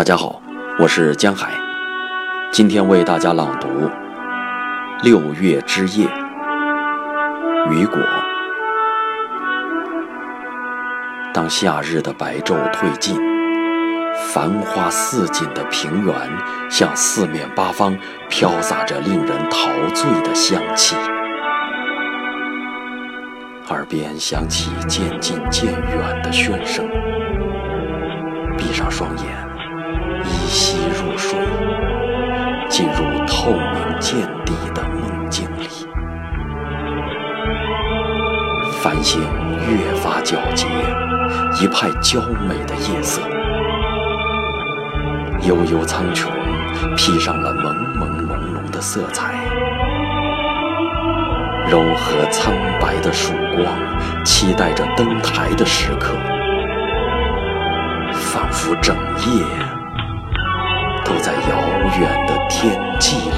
大家好，我是江海，今天为大家朗读《六月之夜》。雨果。当夏日的白昼褪尽，繁花似锦的平原向四面八方飘洒着令人陶醉的香气，耳边响起渐近渐远的喧声。闭上双眼，吸入睡，进入透明见底的梦境里。繁星越发皎洁，一派娇美的夜色。悠悠苍穹披上了朦朦胧胧的色彩，柔和苍白的曙光期待着登台的时刻，仿佛整夜天际。